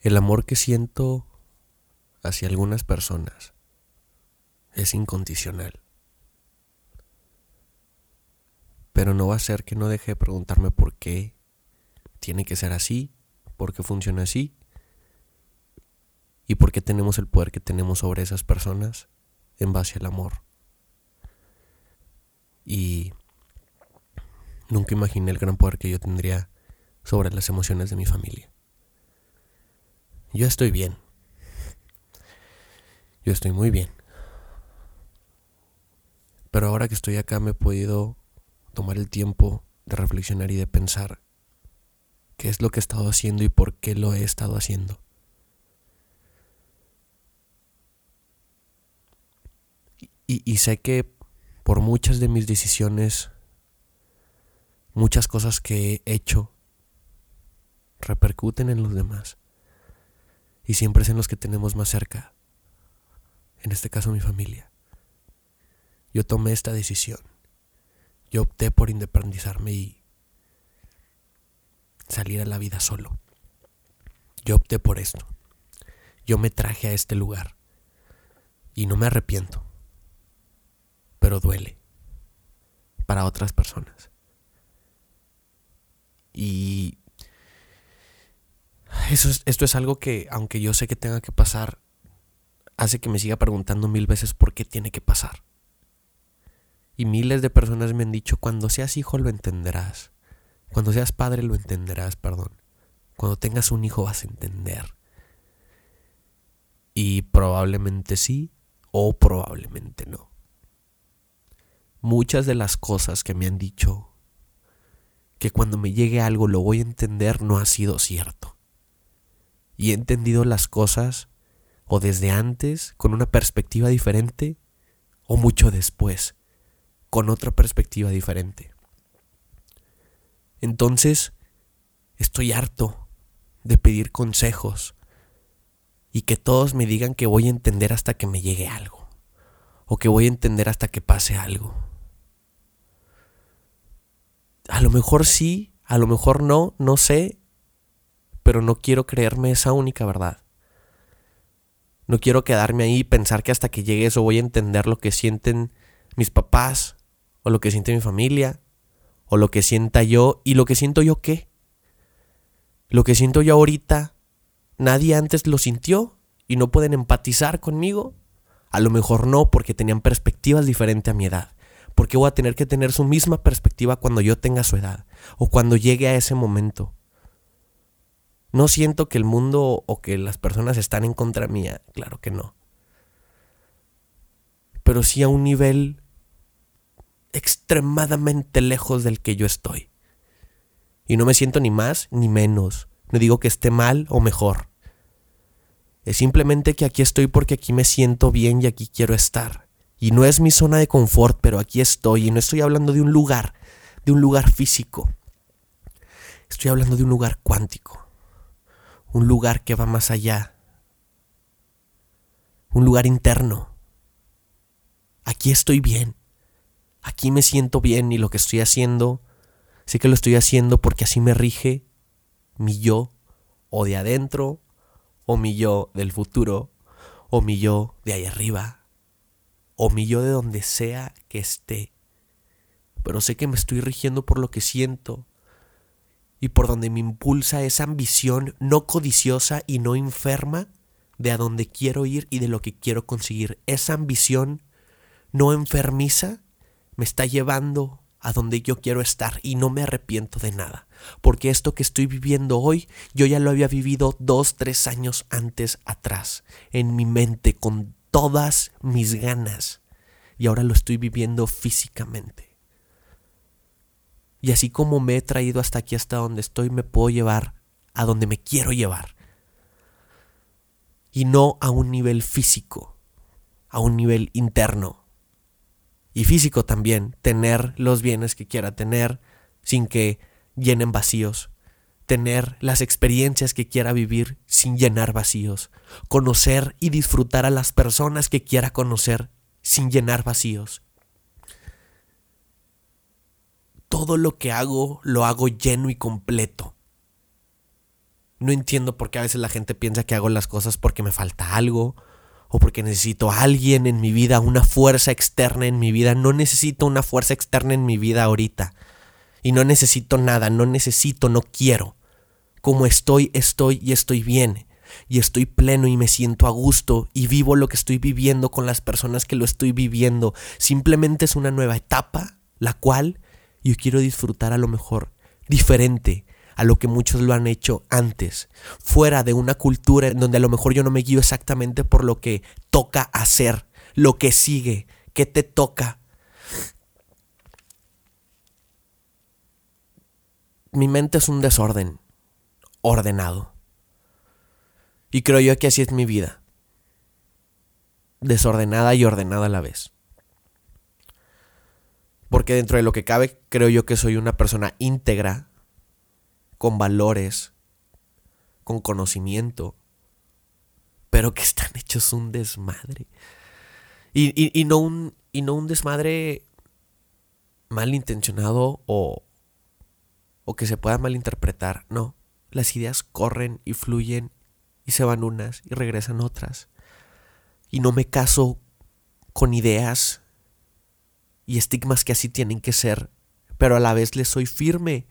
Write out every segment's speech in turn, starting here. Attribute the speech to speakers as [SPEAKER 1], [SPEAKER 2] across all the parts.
[SPEAKER 1] El amor que siento hacia algunas personas es incondicional. Pero no va a ser que no deje de preguntarme por qué tiene que ser así, por qué funciona así y por qué tenemos el poder que tenemos sobre esas personas en base al amor. Y nunca imaginé el gran poder que yo tendría sobre las emociones de mi familia. Yo estoy bien. Yo estoy muy bien. Pero ahora que estoy acá me he podido tomar el tiempo de reflexionar y de pensar qué es lo que he estado haciendo y por qué lo he estado haciendo. Y, y, sé que por muchas de mis decisiones, muchas cosas que he hecho, repercuten en los demás. Y siempre es en los que tenemos más cerca. En este caso mi familia. Yo tomé esta decisión. Yo opté por independizarme y salir a la vida solo. Yo opté por esto. Yo me traje a este lugar. Y no me arrepiento. Pero duele. Para otras personas. Y eso esto es algo que, aunque yo sé que tenga que pasar, hace que me siga preguntando mil veces por qué tiene que pasar. Y miles de personas me han dicho, cuando seas hijo lo entenderás. Cuando seas padre lo entenderás, perdón. Cuando tengas un hijo vas a entender. Y probablemente sí o probablemente no. Muchas de las cosas que me han dicho que cuando me llegue algo lo voy a entender no ha sido cierto. Y he entendido las cosas o desde antes con una perspectiva diferente o mucho después con otra perspectiva diferente. Entonces, estoy harto de pedir consejos y que todos me digan que voy a entender hasta que me llegue algo o que voy a entender hasta que pase algo. A lo mejor sí, a lo mejor no, no sé, pero no quiero creerme esa única verdad. No quiero quedarme ahí y pensar que hasta que llegue eso voy a entender lo que sienten mis papás, o lo que siente mi familia, o lo que sienta yo, y lo que siento yo qué. Lo que siento yo ahorita, nadie antes lo sintió y no pueden empatizar conmigo. A lo mejor no, porque tenían perspectivas diferentes a mi edad. Porque voy a tener que tener su misma perspectiva cuando yo tenga su edad o cuando llegue a ese momento. No siento que el mundo o que las personas están en contra mía, claro que no. Pero sí a un nivel extremadamente lejos del que yo estoy. Y no me siento ni más ni menos. No digo que esté mal o mejor. Es simplemente que aquí estoy porque aquí me siento bien y aquí quiero estar. Y no es mi zona de confort, pero aquí estoy. Y no estoy hablando de un lugar, de un lugar físico. Estoy hablando de un lugar cuántico. Un lugar que va más allá. Un lugar interno. Aquí estoy bien aquí me siento bien y lo que estoy haciendo, sé que lo estoy haciendo porque así me rige mi yo o de adentro o mi yo del futuro o mi yo de ahí arriba o mi yo de donde sea que esté. Pero sé que me estoy rigiendo por lo que siento y por donde me impulsa esa ambición no codiciosa y no enferma de a donde quiero ir y de lo que quiero conseguir. Esa ambición no enfermiza me está llevando a donde yo quiero estar y no me arrepiento de nada. Porque esto que estoy viviendo hoy, yo ya lo había vivido dos, tres años antes atrás, en mi mente, con todas mis ganas. Y ahora lo estoy viviendo físicamente. Y así como me he traído hasta aquí, hasta donde estoy, me puedo llevar a donde me quiero llevar. Y no a un nivel físico, a un nivel interno, y físico también, tener los bienes que quiera tener sin que llenen vacíos, tener las experiencias que quiera vivir sin llenar vacíos, conocer y disfrutar a las personas que quiera conocer sin llenar vacíos. Todo lo que hago lo hago lleno y completo. No entiendo por qué a veces la gente piensa que hago las cosas porque me falta algo o porque necesito a alguien en mi vida, una fuerza externa en mi vida. No necesito una fuerza externa en mi vida ahorita. Y no necesito nada, no necesito, no quiero. Como estoy, estoy y estoy bien. Y estoy pleno y me siento a gusto y vivo lo que estoy viviendo con las personas que lo estoy viviendo. Simplemente es una nueva etapa, la cual yo quiero disfrutar a lo mejor diferente a lo que muchos lo han hecho antes, fuera de una cultura en donde a lo mejor yo no me guío exactamente por lo que toca hacer, lo que sigue, que te toca. Mi mente es un desorden ordenado. Y creo yo que así es mi vida. Desordenada y ordenada a la vez. Porque dentro de lo que cabe, creo yo que soy una persona íntegra con valores, con conocimiento, pero que están hechos un desmadre. Y, no, un, y no un desmadre malintencionado o, o que se pueda malinterpretar. No, las ideas corren y fluyen y se van unas y regresan otras. Y no me caso con ideas y estigmas que así tienen que ser, pero a la vez les soy firme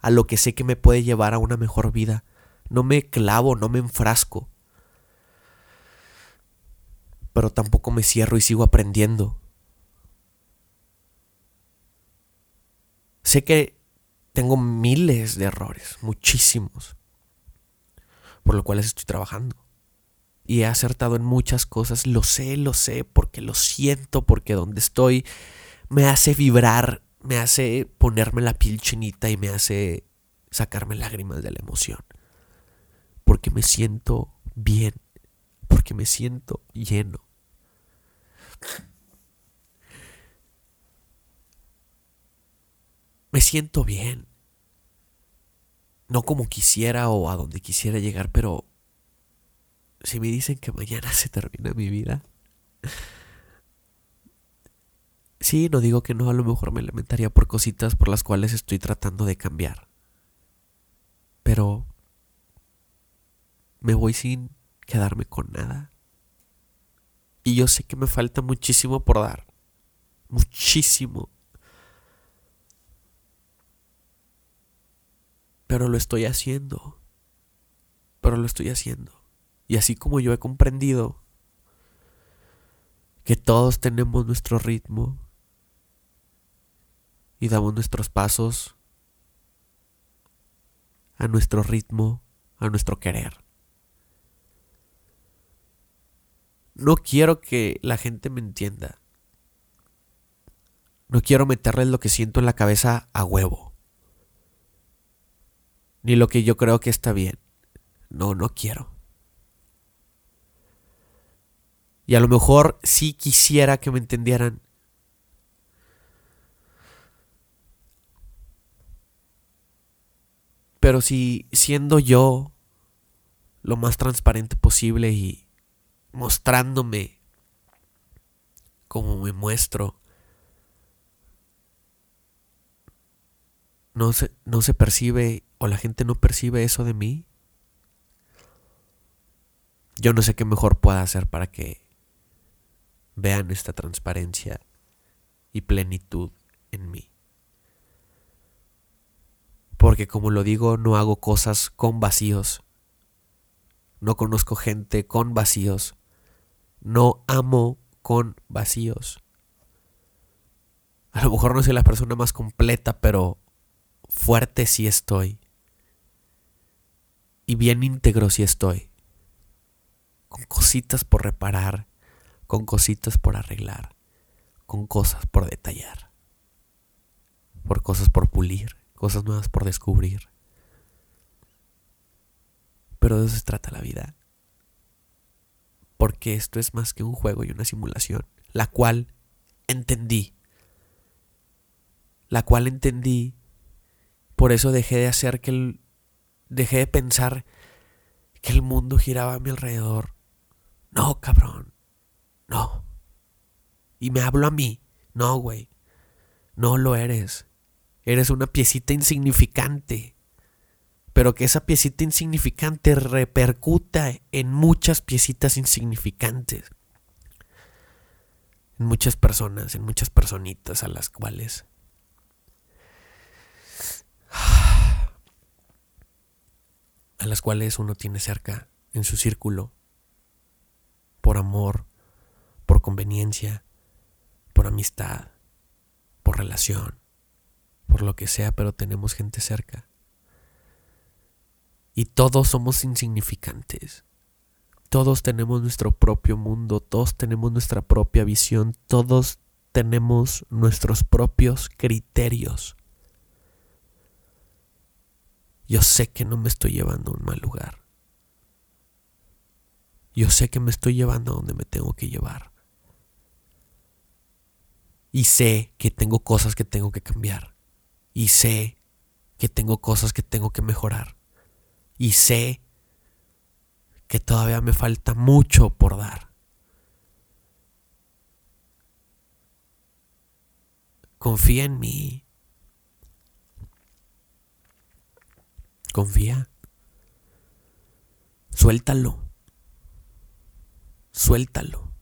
[SPEAKER 1] a lo que sé que me puede llevar a una mejor vida. No me clavo, no me enfrasco. Pero tampoco me cierro y sigo aprendiendo. Sé que tengo miles de errores, muchísimos, por lo cual estoy trabajando. Y he acertado en muchas cosas, lo sé, lo sé, porque lo siento, porque donde estoy me hace vibrar me hace ponerme la piel chinita y me hace sacarme lágrimas de la emoción. Porque me siento bien, porque me siento lleno. Me siento bien. No como quisiera o a donde quisiera llegar, pero si me dicen que mañana se termina mi vida, Sí, no digo que no, a lo mejor me lamentaría por cositas por las cuales estoy tratando de cambiar. Pero me voy sin quedarme con nada. Y yo sé que me falta muchísimo por dar. Muchísimo. Pero lo estoy haciendo. Pero lo estoy haciendo. Y así como yo he comprendido que todos tenemos nuestro ritmo, y damos nuestros pasos a nuestro ritmo, a nuestro querer. No quiero que la gente me entienda. No quiero meterles lo que siento en la cabeza a huevo. Ni lo que yo creo que está bien. No, no quiero. Y a lo mejor sí quisiera que me entendieran, Pero si siendo yo lo más transparente posible y mostrándome como me muestro, no se, no se percibe o la gente no percibe eso de mí, yo no sé qué mejor pueda hacer para que vean esta transparencia y plenitud en mí. Porque como lo digo, no hago cosas con vacíos. No conozco gente con vacíos. No amo con vacíos. A lo mejor no soy la persona más completa, pero fuerte sí estoy. Y bien íntegro sí estoy. Con cositas por reparar, con cositas por arreglar, con cosas por detallar, por cosas por pulir cosas nuevas por descubrir. Pero de eso se trata la vida. Porque esto es más que un juego y una simulación, la cual entendí. La cual entendí. Por eso dejé de hacer que el... Dejé de pensar que el mundo giraba a mi alrededor. No, cabrón. No. Y me hablo a mí. No, güey. No lo eres. Eres una piecita insignificante. pero que esa piecita insignificante repercuta en muchas piecitas insignificantes. En muchas personas, en muchas personitas a las cuales a las cuales uno tiene cerca en su círculo por amor, por conveniencia, por amistad, por relación, por lo que sea, pero tenemos gente cerca. Y todos somos insignificantes. Todos tenemos nuestro propio mundo, todos tenemos nuestra propia visión, todos tenemos nuestros propios criterios. Yo sé que no me estoy llevando a un mal lugar. Yo sé que me estoy llevando a donde me tengo que llevar. Y sé que tengo cosas que tengo que cambiar. Y sé que tengo cosas que tengo que mejorar. Y sé que todavía me falta mucho por dar. Confía en mí. Confía. Suéltalo. Suéltalo.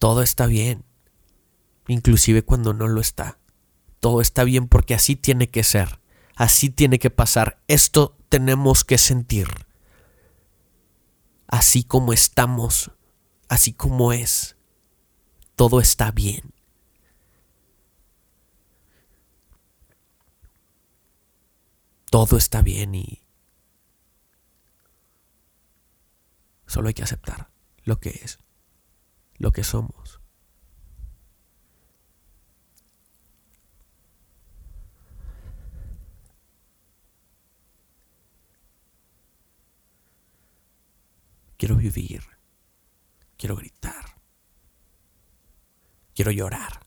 [SPEAKER 1] Todo está bien, inclusive cuando no lo está. Todo está bien porque así tiene que ser, así tiene que pasar. Esto tenemos que sentir. Así como estamos, así como es, todo está bien. todo está bien y solo hay que aceptar lo que es, lo que somos. Quiero vivir, quiero gritar, quiero llorar,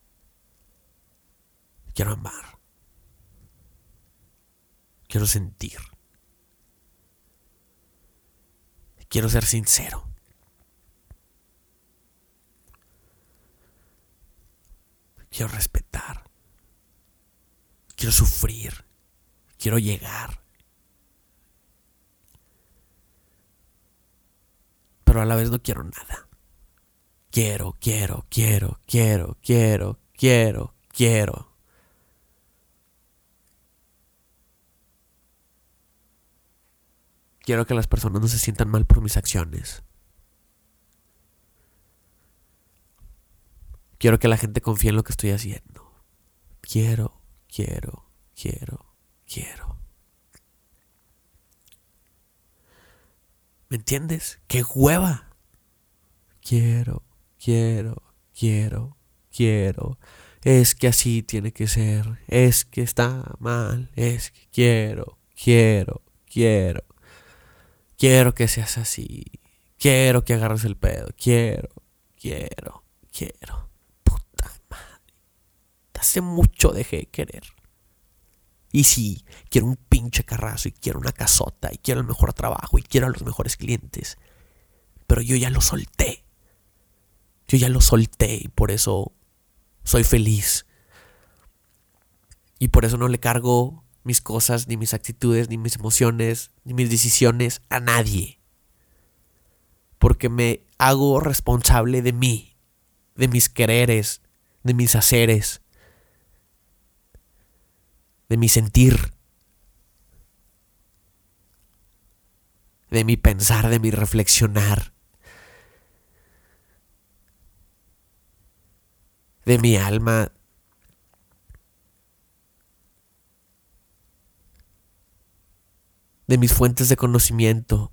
[SPEAKER 1] quiero amar. Quiero sentir. Quiero ser sincero. Quiero respetar. Quiero sufrir. Quiero llegar. Pero a la vez no quiero nada. Quiero, quiero, quiero, quiero, quiero, quiero, quiero. Quiero que las personas no se sientan mal por mis acciones. Quiero que la gente confíe en lo que estoy haciendo. Quiero, quiero, quiero, quiero. ¿Me entiendes? ¡Qué hueva! Quiero, quiero, quiero, quiero. Es que así tiene que ser. Es que está mal. Es que quiero, quiero, quiero. Quiero que seas así. Quiero que agarres el pedo. Quiero, quiero, quiero. Hace mucho dejé de querer. Y sí, quiero un pinche carrazo y quiero una casota y quiero el mejor trabajo y quiero a los mejores clientes. Pero yo ya lo solté. Yo ya lo solté y por eso soy feliz. Y por eso no le cargo mis cosas, ni mis actitudes, ni mis emociones, ni mis decisiones a nadie. Porque me hago responsable de mí, de mis quereres, de mis haceres, de mi sentir, de mi pensar, de mi reflexionar, de mi alma, de mis fuentes de conocimiento.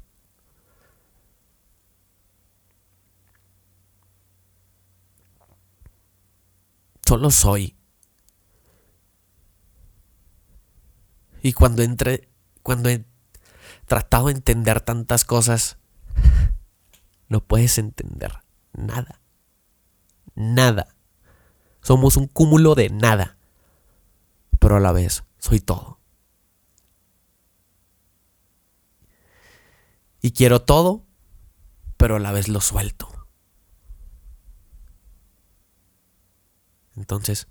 [SPEAKER 1] Solo soy. Y cuando entré, cuando he tratado de entender tantas cosas, no puedes entender nada. Nada. Somos un cúmulo de nada. Pero a la vez soy todo. y quiero todo, pero a la vez lo suelto. Entonces,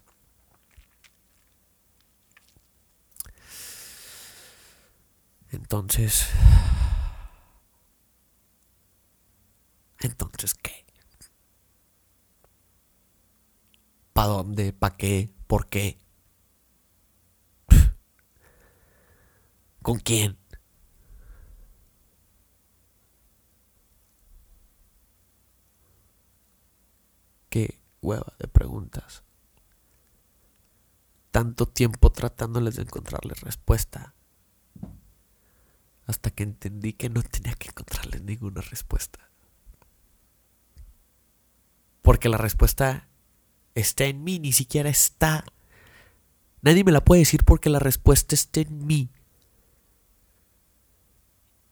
[SPEAKER 1] Entonces... Entonces, ¿qué? ¿Para dónde? ¿Para qué? ¿Por qué? ¿Con quién? Qué hueva de preguntas. Tanto tiempo tratándoles de encontrarles respuesta. Hasta que entendí que no tenía que encontrarles ninguna respuesta. Porque la respuesta está en mí, ni siquiera está. Nadie me la puede decir porque la respuesta está en mí.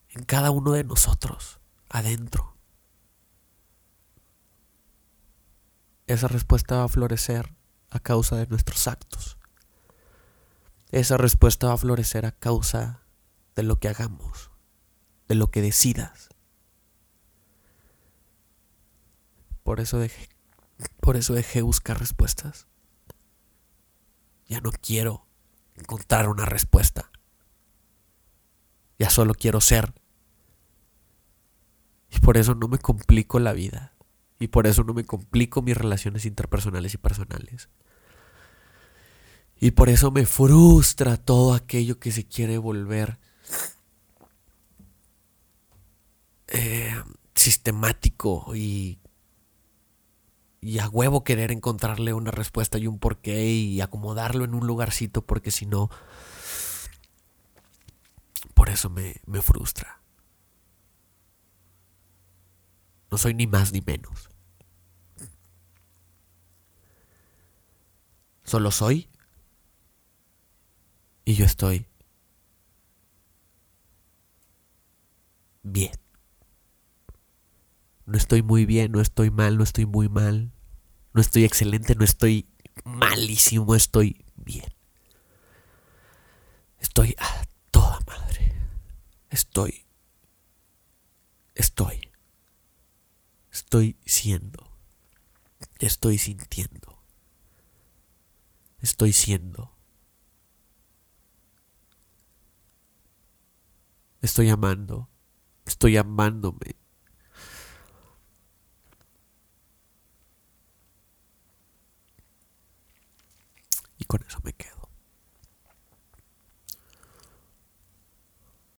[SPEAKER 1] En cada uno de nosotros, adentro. Esa respuesta va a florecer a causa de nuestros actos. Esa respuesta va a florecer a causa de lo que hagamos, de lo que decidas. Por eso dejé, por eso dejé buscar respuestas. Ya no quiero encontrar una respuesta. Ya solo quiero ser. Y por eso no me complico la vida. Y por eso no me complico mis relaciones interpersonales y personales. Y por eso me frustra todo aquello que se quiere volver eh, sistemático y, y a huevo querer encontrarle una respuesta y un porqué y acomodarlo en un lugarcito porque si no, por eso me, me frustra. No soy ni más ni menos. Solo soy y yo estoy bien. No estoy muy bien, no estoy mal, no estoy muy mal. No estoy excelente, no estoy malísimo, estoy bien. Estoy a toda madre. Estoy. Estoy. Estoy siendo. Estoy sintiendo. Estoy siendo. Estoy amando. Estoy amándome. Con eso me quedo.